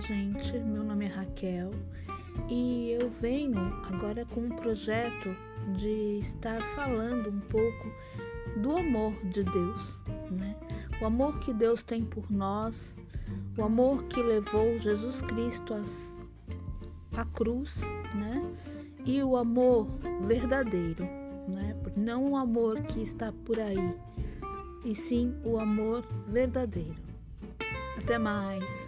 gente meu nome é Raquel e eu venho agora com um projeto de estar falando um pouco do amor de Deus, né? O amor que Deus tem por nós, o amor que levou Jesus Cristo à cruz, né? E o amor verdadeiro, né? Não o amor que está por aí, e sim o amor verdadeiro. Até mais.